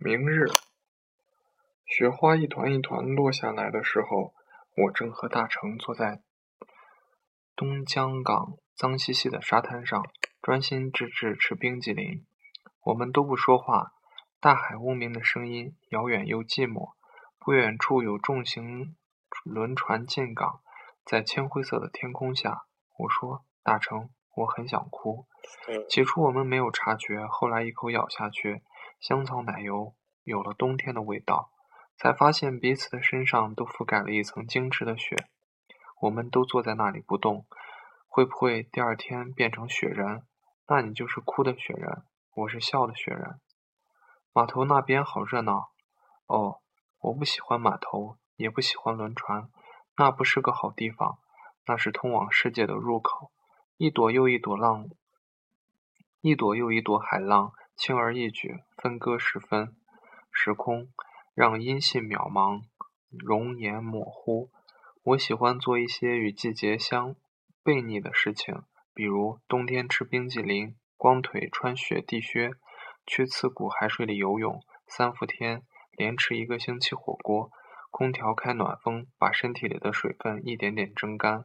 明日，雪花一团一团落下来的时候，我正和大成坐在东江港脏兮兮的沙滩上，专心致志吃冰激凌。我们都不说话，大海嗡鸣的声音遥远又寂寞。不远处有重型轮船进港，在铅灰色的天空下，我说：“大成，我很想哭。”起初我们没有察觉，后来一口咬下去。香草奶油有了冬天的味道，才发现彼此的身上都覆盖了一层精致的雪。我们都坐在那里不动，会不会第二天变成雪人？那你就是哭的雪人，我是笑的雪人。码头那边好热闹。哦，我不喜欢码头，也不喜欢轮船，那不是个好地方。那是通往世界的入口，一朵又一朵浪，一朵又一朵海浪。轻而易举，分割时分、时空，让音信渺茫，容颜模糊。我喜欢做一些与季节相悖逆的事情，比如冬天吃冰激凌，光腿穿雪地靴，去刺骨海水里游泳，三伏天连吃一个星期火锅，空调开暖风，把身体里的水分一点点蒸干。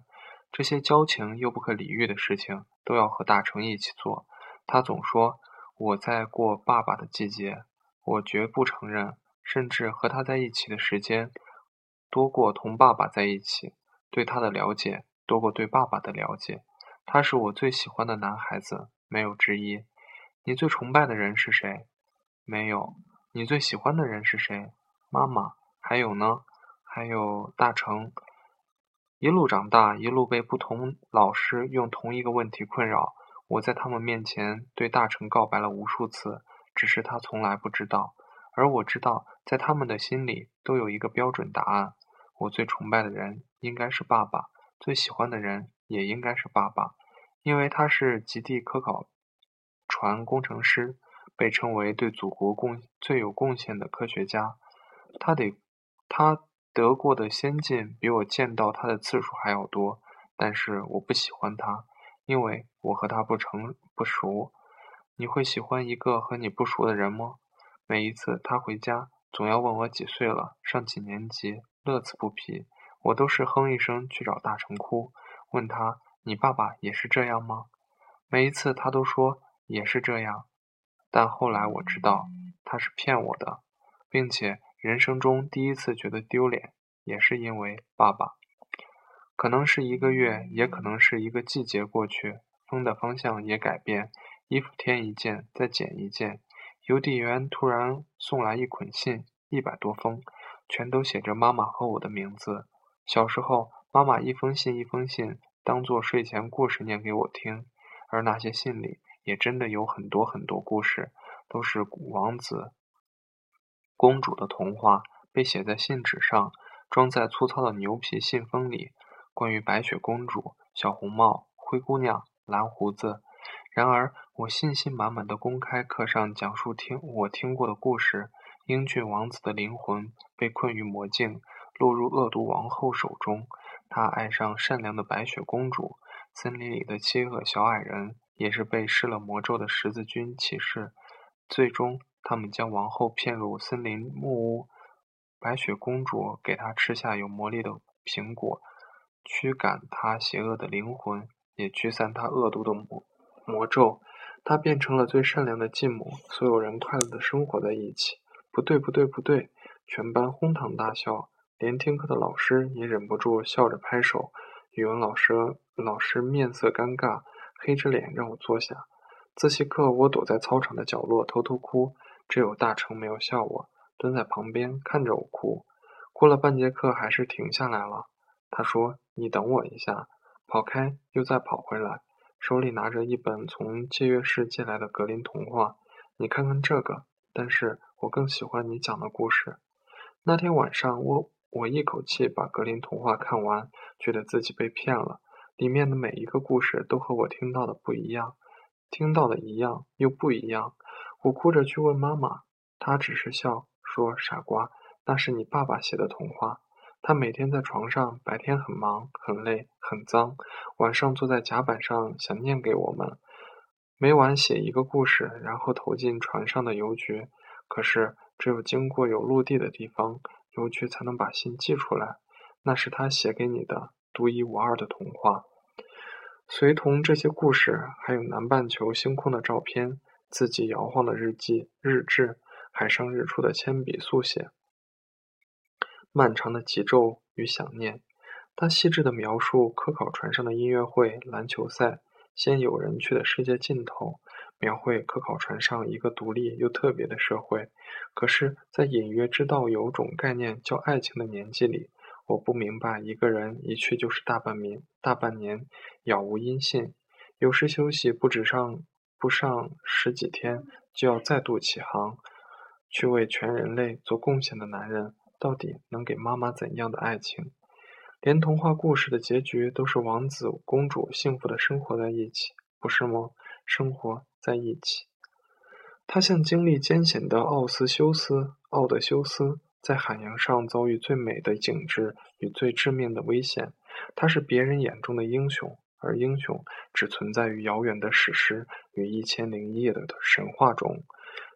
这些矫情又不可理喻的事情，都要和大成一起做。他总说。我在过爸爸的季节，我绝不承认，甚至和他在一起的时间多过同爸爸在一起，对他的了解多过对爸爸的了解。他是我最喜欢的男孩子，没有之一。你最崇拜的人是谁？没有。你最喜欢的人是谁？妈妈。还有呢？还有大成。一路长大，一路被不同老师用同一个问题困扰。我在他们面前对大成告白了无数次，只是他从来不知道，而我知道，在他们的心里都有一个标准答案：我最崇拜的人应该是爸爸，最喜欢的人也应该是爸爸，因为他是极地科考船工程师，被称为对祖国贡最有贡献的科学家。他得他得过的先进比我见到他的次数还要多，但是我不喜欢他。因为我和他不成不熟，你会喜欢一个和你不熟的人吗？每一次他回家，总要问我几岁了，上几年级，乐此不疲。我都是哼一声去找大成哭，问他：“你爸爸也是这样吗？”每一次他都说也是这样，但后来我知道他是骗我的，并且人生中第一次觉得丢脸，也是因为爸爸。可能是一个月，也可能是一个季节过去，风的方向也改变，衣服添一件，再减一件。邮递员突然送来一捆信，一百多封，全都写着妈妈和我的名字。小时候，妈妈一封信一封信当做睡前故事念给我听，而那些信里也真的有很多很多故事，都是王子、公主的童话，被写在信纸上，装在粗糙的牛皮信封里。关于白雪公主、小红帽、灰姑娘、蓝胡子。然而，我信心满满的公开课上讲述听我听过的故事：英俊王子的灵魂被困于魔镜，落入恶毒王后手中。他爱上善良的白雪公主。森林里的七个小矮人也是被施了魔咒的十字军骑士。最终，他们将王后骗入森林木屋。白雪公主给她吃下有魔力的苹果。驱赶他邪恶的灵魂，也驱散他恶毒的魔魔咒。他变成了最善良的继母，所有人快乐的生活在一起。不对，不对，不对！全班哄堂大笑，连听课的老师也忍不住笑着拍手。语文老师老师面色尴尬，黑着脸让我坐下。自习课，我躲在操场的角落偷偷哭，只有大成没有笑我，蹲在旁边看着我哭。哭了半节课，还是停下来了。他说：“你等我一下。”跑开，又再跑回来，手里拿着一本从借阅室借来的格林童话。你看看这个。但是我更喜欢你讲的故事。那天晚上，我我一口气把格林童话看完，觉得自己被骗了。里面的每一个故事都和我听到的不一样，听到的一样又不一样。我哭着去问妈妈，她只是笑说：“傻瓜，那是你爸爸写的童话。”他每天在床上，白天很忙、很累、很脏，晚上坐在甲板上想念给我们。每晚写一个故事，然后投进船上的邮局。可是只有经过有陆地的地方，邮局才能把信寄出来。那是他写给你的独一无二的童话。随同这些故事，还有南半球星空的照片，自己摇晃的日记、日志，海上日出的铅笔速写，漫长的急骤与想念。他细致地描述科考船上的音乐会、篮球赛，先有人去的世界尽头，描绘科考船上一个独立又特别的社会。可是，在隐约知道有种概念叫爱情的年纪里，我不明白一个人一去就是大半年，大半年杳无音信。有时休息不止上不上十几天，就要再度起航，去为全人类做贡献的男人，到底能给妈妈怎样的爱情？连童话故事的结局都是王子公主幸福的生活在一起，不是吗？生活在一起。他像经历艰险的奥斯修斯，奥德修斯在海洋上遭遇最美的景致与最致命的危险。他是别人眼中的英雄，而英雄只存在于遥远的史诗与一千零一夜的神话中。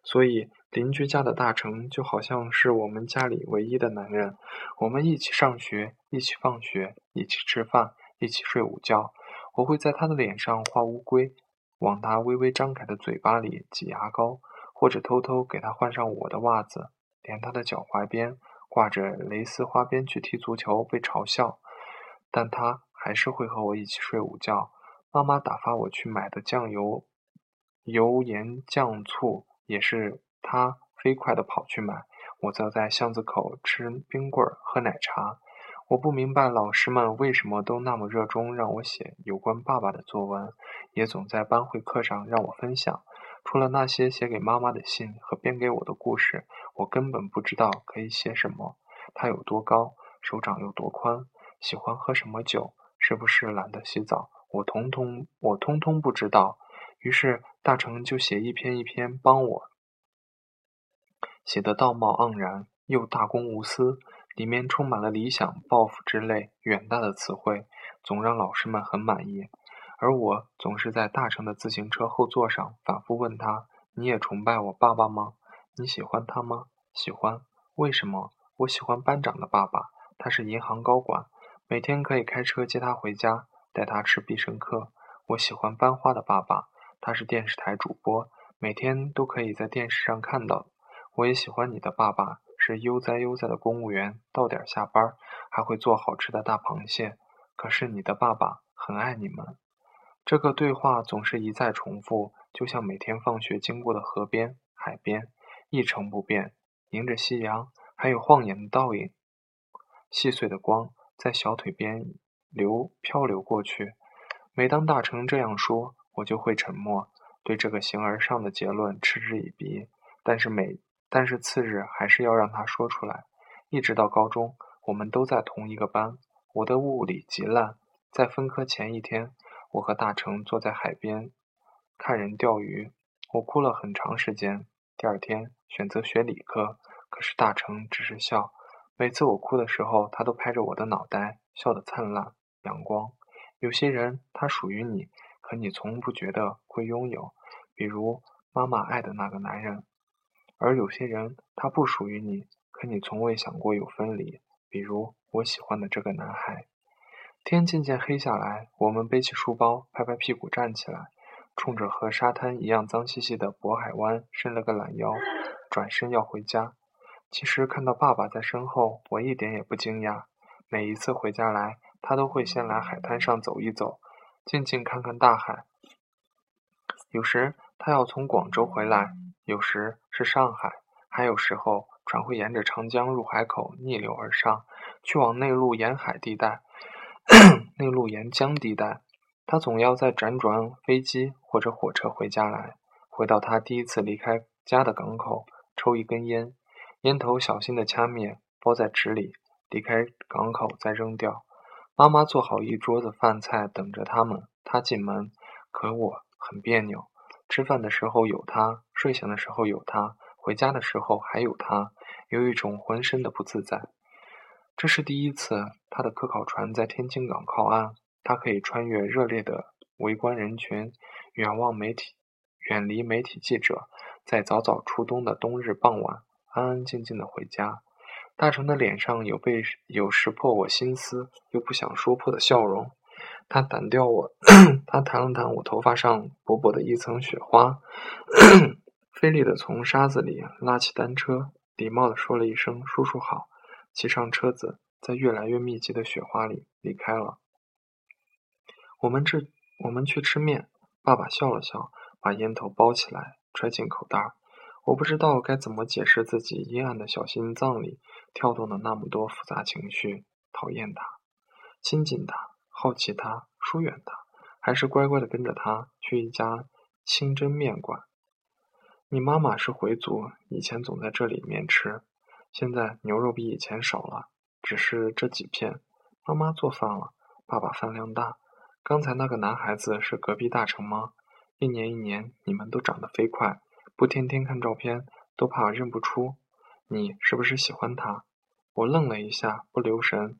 所以，邻居家的大成就好像是我们家里唯一的男人。我们一起上学，一起放学，一起吃饭，一起睡午觉。我会在他的脸上画乌龟，往他微微张开的嘴巴里挤牙膏，或者偷偷给他换上我的袜子。连他的脚踝边挂着蕾丝花边去踢足球被嘲笑，但他还是会和我一起睡午觉。妈妈打发我去买的酱油、油盐酱醋。也是他飞快地跑去买，我则在巷子口吃冰棍儿、喝奶茶。我不明白老师们为什么都那么热衷让我写有关爸爸的作文，也总在班会课上让我分享。除了那些写给妈妈的信和编给我的故事，我根本不知道可以写什么。他有多高，手掌有多宽，喜欢喝什么酒，是不是懒得洗澡，我统统我通通不知道。于是大成就写一篇一篇帮我，写得道貌岸然又大公无私，里面充满了理想、抱负之类远大的词汇，总让老师们很满意。而我总是在大成的自行车后座上反复问他：“你也崇拜我爸爸吗？你喜欢他吗？喜欢？为什么？我喜欢班长的爸爸，他是银行高管，每天可以开车接他回家，带他吃必胜客。我喜欢班花的爸爸。”他是电视台主播，每天都可以在电视上看到。我也喜欢你的爸爸，是悠哉悠哉的公务员，到点下班还会做好吃的大螃蟹。可是你的爸爸很爱你们。这个对话总是一再重复，就像每天放学经过的河边、海边，一成不变。迎着夕阳，还有晃眼的倒影，细碎的光在小腿边流漂流过去。每当大成这样说。我就会沉默，对这个形而上的结论嗤之以鼻。但是每但是次日还是要让他说出来。一直到高中，我们都在同一个班。我的物理极烂，在分科前一天，我和大成坐在海边看人钓鱼。我哭了很长时间。第二天选择学理科，可是大成只是笑。每次我哭的时候，他都拍着我的脑袋，笑得灿烂阳光。有些人，他属于你。可你从不觉得会拥有，比如妈妈爱的那个男人；而有些人他不属于你，可你从未想过有分离，比如我喜欢的这个男孩。天渐渐黑下来，我们背起书包，拍拍屁股站起来，冲着和沙滩一样脏兮兮的渤海湾伸了个懒腰，转身要回家。其实看到爸爸在身后，我一点也不惊讶。每一次回家来，他都会先来海滩上走一走。静静看看大海。有时他要从广州回来，有时是上海，还有时候船会沿着长江入海口逆流而上，去往内陆沿海地带、内陆沿江地带。他总要在辗转飞机或者火车回家来，回到他第一次离开家的港口，抽一根烟，烟头小心地掐灭，包在纸里，离开港口再扔掉。妈妈做好一桌子饭菜等着他们。他进门，可我很别扭。吃饭的时候有他，睡醒的时候有他，回家的时候还有他，有一种浑身的不自在。这是第一次，他的科考船在天津港靠岸，他可以穿越热烈的围观人群，远望媒体，远离媒体记者，在早早初冬的冬日傍晚，安安静静的回家。大成的脸上有被有识破我心思又不想说破的笑容。他掸掉我，他弹了弹我头发上薄薄的一层雪花，费力的从沙子里拉起单车，礼貌的说了一声“叔叔好”，骑上车子，在越来越密集的雪花里离开了。我们这，我们去吃面。爸爸笑了笑，把烟头包起来，揣进口袋。我不知道该怎么解释自己阴暗的小心脏里跳动的那么多复杂情绪：讨厌他，亲近他。好奇他，疏远他，还是乖乖的跟着他去一家清真面馆。你妈妈是回族，以前总在这里面吃，现在牛肉比以前少了，只是这几片。妈妈做饭了，爸爸饭量大。刚才那个男孩子是隔壁大成吗？一年一年，你们都长得飞快，不天天看照片都怕认不出。你是不是喜欢他？我愣了一下，不留神，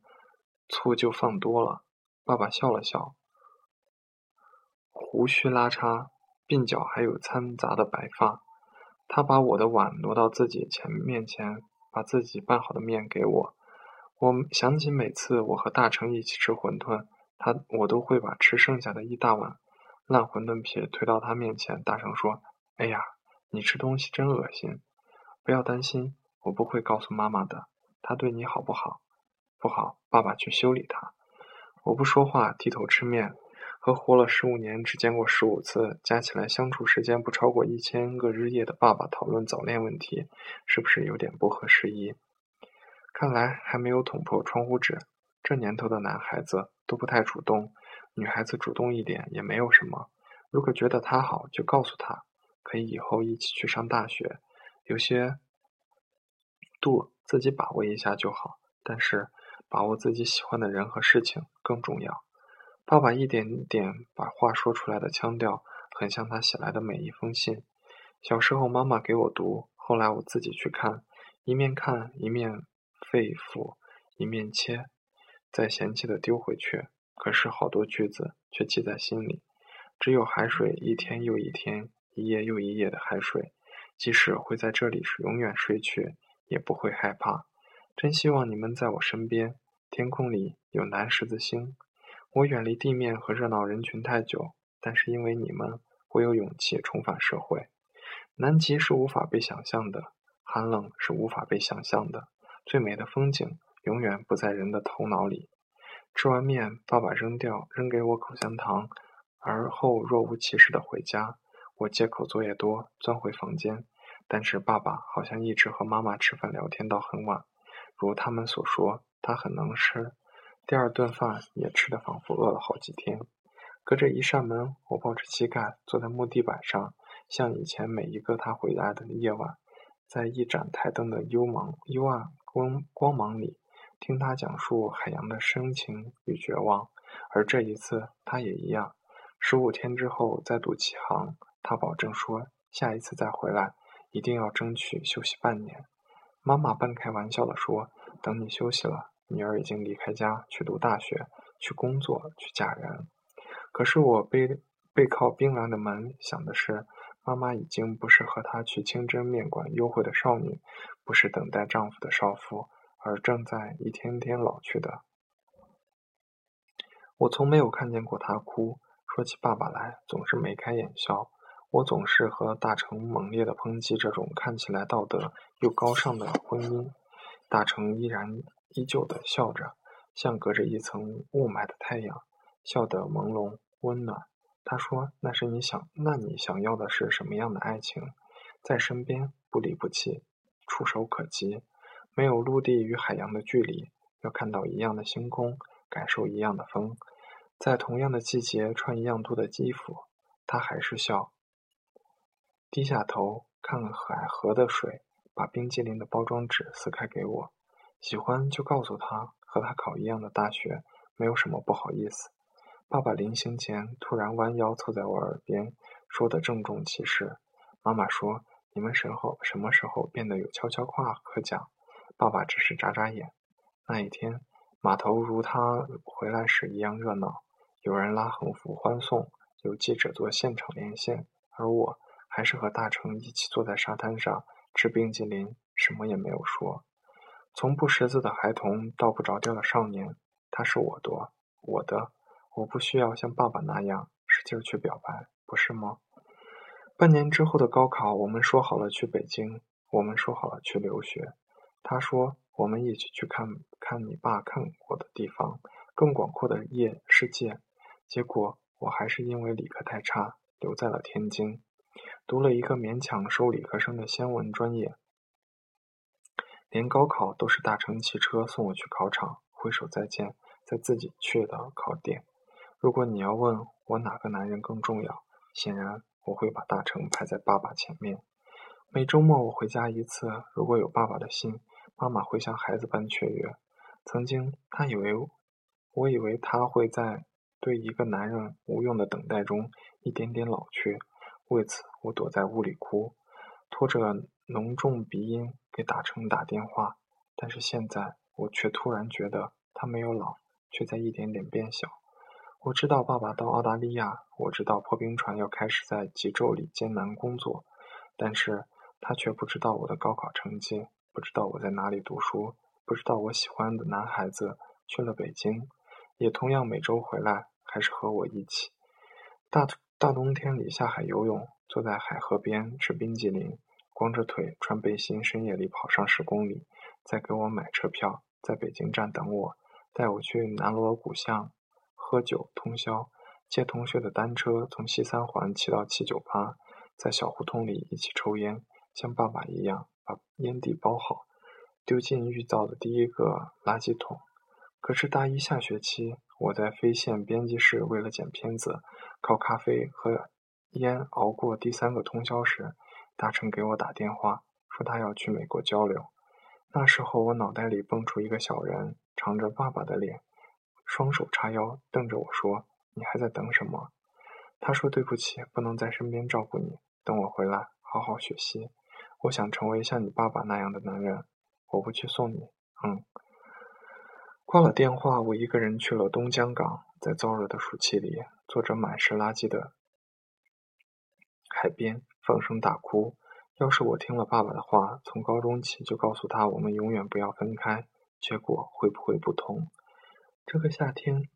醋就放多了。爸爸笑了笑，胡须拉碴，鬓角还有掺杂的白发。他把我的碗挪到自己前面前，把自己拌好的面给我。我想起每次我和大成一起吃馄饨，他我都会把吃剩下的一大碗烂馄饨皮推到他面前，大声说：“哎呀，你吃东西真恶心！”不要担心，我不会告诉妈妈的。他对你好不好？不好，爸爸去修理他。我不说话，低头吃面，和活了十五年只见过十五次，加起来相处时间不超过一千个日夜的爸爸讨论早恋问题，是不是有点不合时宜？看来还没有捅破窗户纸。这年头的男孩子都不太主动，女孩子主动一点也没有什么。如果觉得他好，就告诉他，可以以后一起去上大学。有些度自己把握一下就好，但是。把握自己喜欢的人和事情更重要。爸爸一点点把话说出来的腔调，很像他写来的每一封信。小时候妈妈给我读，后来我自己去看，一面看一面肺腑，一面切，再嫌弃的丢回去。可是好多句子却记在心里。只有海水一天又一天，一夜又一夜的海水，即使会在这里是永远睡去，也不会害怕。真希望你们在我身边。天空里有南十字星。我远离地面和热闹人群太久，但是因为你们，我有勇气重返社会。南极是无法被想象的，寒冷是无法被想象的。最美的风景永远不在人的头脑里。吃完面，爸爸扔掉扔给我口香糖，而后若无其事的回家。我借口作业多，钻回房间。但是爸爸好像一直和妈妈吃饭聊天到很晚。如他们所说，他很能吃，第二顿饭也吃得仿佛饿了好几天。隔着一扇门，我抱着膝盖坐在木地板上，像以前每一个他回来的夜晚，在一盏台灯的幽茫、幽暗光光芒里，听他讲述海洋的深情与绝望。而这一次，他也一样。十五天之后再度起航，他保证说，下一次再回来，一定要争取休息半年。妈妈半开玩笑地说：“等你休息了，女儿已经离开家去读大学、去工作、去嫁人。”可是我背背靠冰凉的门，想的是，妈妈已经不是和她去清真面馆幽会的少女，不是等待丈夫的少妇，而正在一天天老去的。我从没有看见过她哭，说起爸爸来，总是眉开眼笑。我总是和大成猛烈的抨击这种看起来道德又高尚的婚姻。大成依然依旧的笑着，像隔着一层雾霾的太阳，笑得朦胧温暖。他说：“那是你想，那你想要的是什么样的爱情？在身边，不离不弃，触手可及，没有陆地与海洋的距离，要看到一样的星空，感受一样的风，在同样的季节穿一样多的衣服。”他还是笑。低下头看了海河的水，把冰激凌的包装纸撕开给我。喜欢就告诉他，和他考一样的大学，没有什么不好意思。爸爸临行前突然弯腰凑在我耳边，说的郑重其事。妈妈说：“你们身后什么时候变得有悄悄话可讲？”爸爸只是眨眨眼。那一天，码头如他回来时一样热闹，有人拉横幅欢送，有记者做现场连线，而我。还是和大成一起坐在沙滩上吃冰激凌，什么也没有说。从不识字的孩童到不着调的少年，他是我多我的，我不需要像爸爸那样使劲去表白，不是吗？半年之后的高考，我们说好了去北京，我们说好了去留学。他说我们一起去看看你爸看过的地方，更广阔的夜世界。结果我还是因为理科太差，留在了天津，读了一个勉强收理科生的先文专业。连高考都是大成骑车送我去考场，挥手再见，再自己去的考点。如果你要问我哪个男人更重要，显然。我会把大成排在爸爸前面。每周末我回家一次，如果有爸爸的信，妈妈会像孩子般雀跃。曾经，他以为，我以为他会在对一个男人无用的等待中一点点老去。为此，我躲在屋里哭，拖着浓重鼻音给打成打电话。但是现在，我却突然觉得他没有老，却在一点点变小。我知道爸爸到澳大利亚，我知道破冰船要开始在极昼里艰难工作，但是他却不知道我的高考成绩，不知道我在哪里读书，不知道我喜欢的男孩子去了北京，也同样每周回来，还是和我一起。大大冬天里下海游泳，坐在海河边吃冰激凌，光着腿穿背心，深夜里跑上十公里，再给我买车票，在北京站等我，带我去南锣鼓巷。喝酒通宵，借同学的单车从西三环骑到七九八，在小胡同里一起抽烟，像爸爸一样把烟蒂包好，丢进预造的第一个垃圾桶。可是大一下学期，我在飞线编辑室为了剪片子，靠咖啡和烟熬过第三个通宵时，大成给我打电话说他要去美国交流。那时候我脑袋里蹦出一个小人，长着爸爸的脸。双手叉腰，瞪着我说：“你还在等什么？”他说：“对不起，不能在身边照顾你。等我回来，好好学习。我想成为像你爸爸那样的男人。我不去送你。”嗯。挂了电话，我一个人去了东江港，在燥热的暑气里，坐着满是垃圾的海边，放声大哭。要是我听了爸爸的话，从高中起就告诉他我们永远不要分开，结果会不会不同？这个夏天，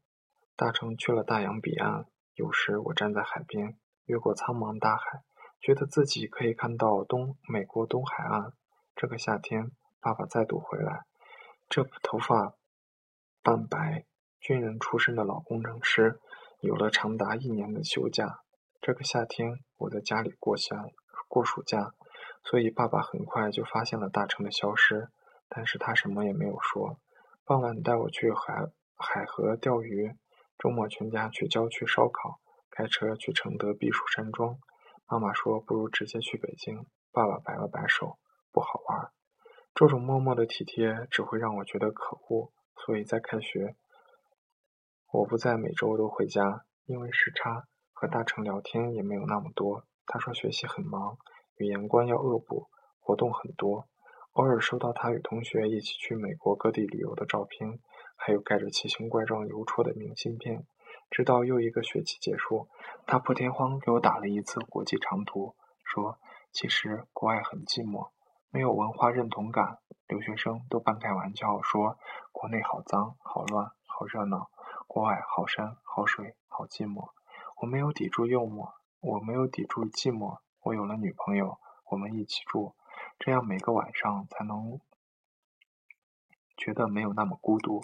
大成去了大洋彼岸。有时我站在海边，越过苍茫大海，觉得自己可以看到东美国东海岸。这个夏天，爸爸再度回来，这头发半白、军人出身的老工程师，有了长达一年的休假。这个夏天，我在家里过夏过暑假，所以爸爸很快就发现了大成的消失，但是他什么也没有说。傍晚带我去海。海河钓鱼，周末全家去郊区烧烤，开车去承德避暑山庄。妈妈说不如直接去北京。爸爸摆了摆手，不好玩。这种默默的体贴只会让我觉得可恶。所以在开学，我不再每周都回家，因为时差，和大成聊天也没有那么多。他说学习很忙，语言关要恶补，活动很多。偶尔收到他与同学一起去美国各地旅游的照片。还有盖着奇形怪状邮戳的明信片，直到又一个学期结束，他破天荒给我打了一次国际长途，说：“其实国外很寂寞，没有文化认同感，留学生都半开玩笑说国内好脏、好乱、好热闹，国外好山、好水、好寂寞。”我没有抵住诱惑，我没有抵住寂寞，我有了女朋友，我们一起住，这样每个晚上才能觉得没有那么孤独。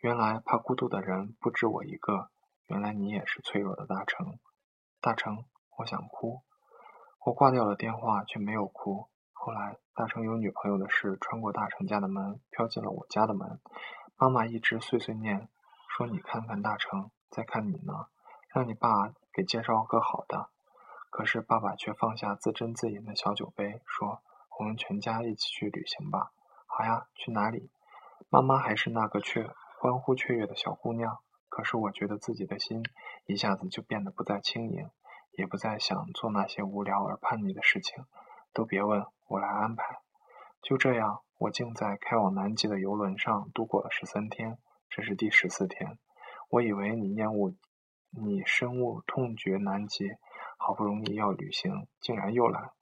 原来怕孤独的人不止我一个。原来你也是脆弱的大成。大成，我想哭。我挂掉了电话，却没有哭。后来，大成有女朋友的事穿过大成家的门，飘进了我家的门。妈妈一直碎碎念，说你看看大成，再看你呢，让你爸给介绍个好的。可是爸爸却放下自斟自饮的小酒杯，说：“我们全家一起去旅行吧。”好呀，去哪里？妈妈还是那个去。欢呼雀跃的小姑娘，可是我觉得自己的心一下子就变得不再轻盈，也不再想做那些无聊而叛逆的事情。都别问，我来安排。就这样，我竟在开往南极的游轮上度过了十三天。这是第十四天。我以为你厌恶，你深恶痛绝南极，好不容易要旅行，竟然又来。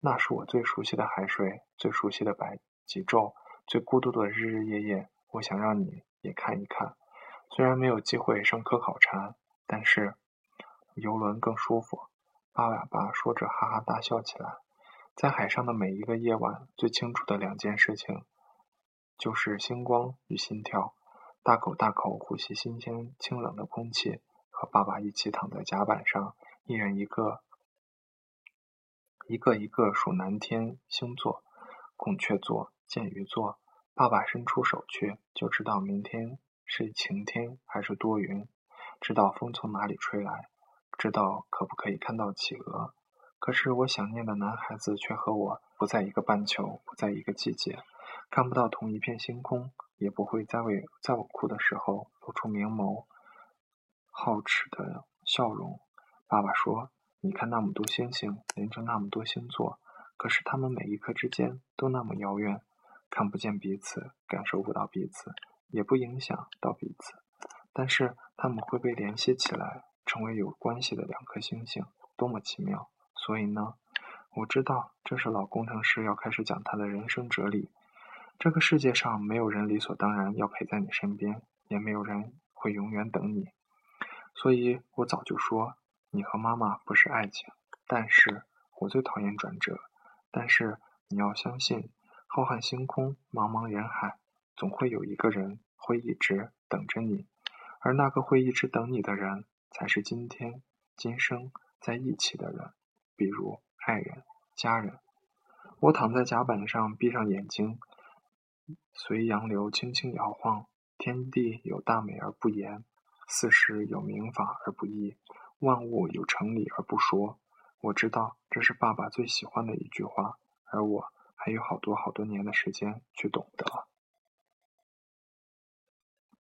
那是我最熟悉的海水，最熟悉的白极昼、最孤独的日日夜夜，我想让你也看一看。虽然没有机会上科考察，但是游轮更舒服。巴瓦巴说着，哈哈大笑起来。在海上的每一个夜晚，最清楚的两件事情，就是星光与心跳。大口大口呼吸新鲜清冷的空气，和爸爸一起躺在甲板上，一人一个，一个一个数南天星座：孔雀座、剑鱼座。爸爸伸出手去，就知道明天是晴天还是多云，知道风从哪里吹来，知道可不可以看到企鹅。可是我想念的男孩子却和我不在一个半球，不在一个季节，看不到同一片星空。也不会在为在我哭的时候露出明眸、好齿的笑容。爸爸说：“你看那么多星星，连着那么多星座，可是它们每一颗之间都那么遥远，看不见彼此，感受不到彼此，也不影响到彼此。但是它们会被联系起来，成为有关系的两颗星星，多么奇妙！所以呢，我知道这是老工程师要开始讲他的人生哲理。”这个世界上没有人理所当然要陪在你身边，也没有人会永远等你。所以我早就说，你和妈妈不是爱情。但是我最讨厌转折。但是你要相信，浩瀚星空，茫茫人海，总会有一个人会一直等着你。而那个会一直等你的人，才是今天、今生在一起的人，比如爱人、家人。我躺在甲板上，闭上眼睛。随洋流轻轻摇晃，天地有大美而不言，四时有明法而不议，万物有成理而不说。我知道这是爸爸最喜欢的一句话，而我还有好多好多年的时间去懂得。